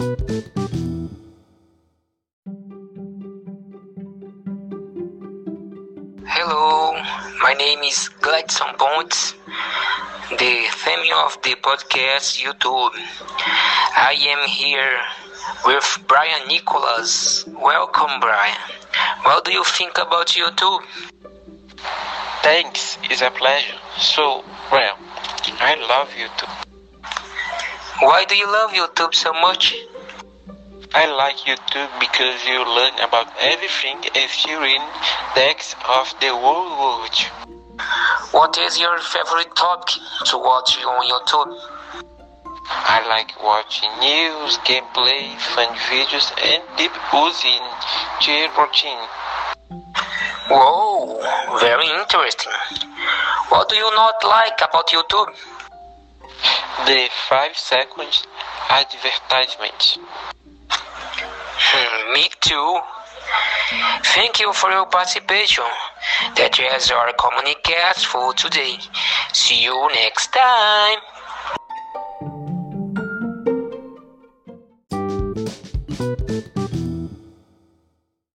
Hello, my name is Gladson Pontes, the theme of the podcast YouTube. I am here with Brian Nicholas. Welcome, Brian. What do you think about YouTube? Thanks, it's a pleasure. So, well, I love YouTube. Why do you love YouTube so much? I like YouTube because you learn about everything if you read text of the whole world. What is your favorite topic to watch on YouTube? I like watching news, gameplay, fun videos, and deep using chair routine. Whoa, very interesting. What do you not like about YouTube? The 5 seconds advertisement me too. Thank you for your participation. That is our communicast for today. See you next time.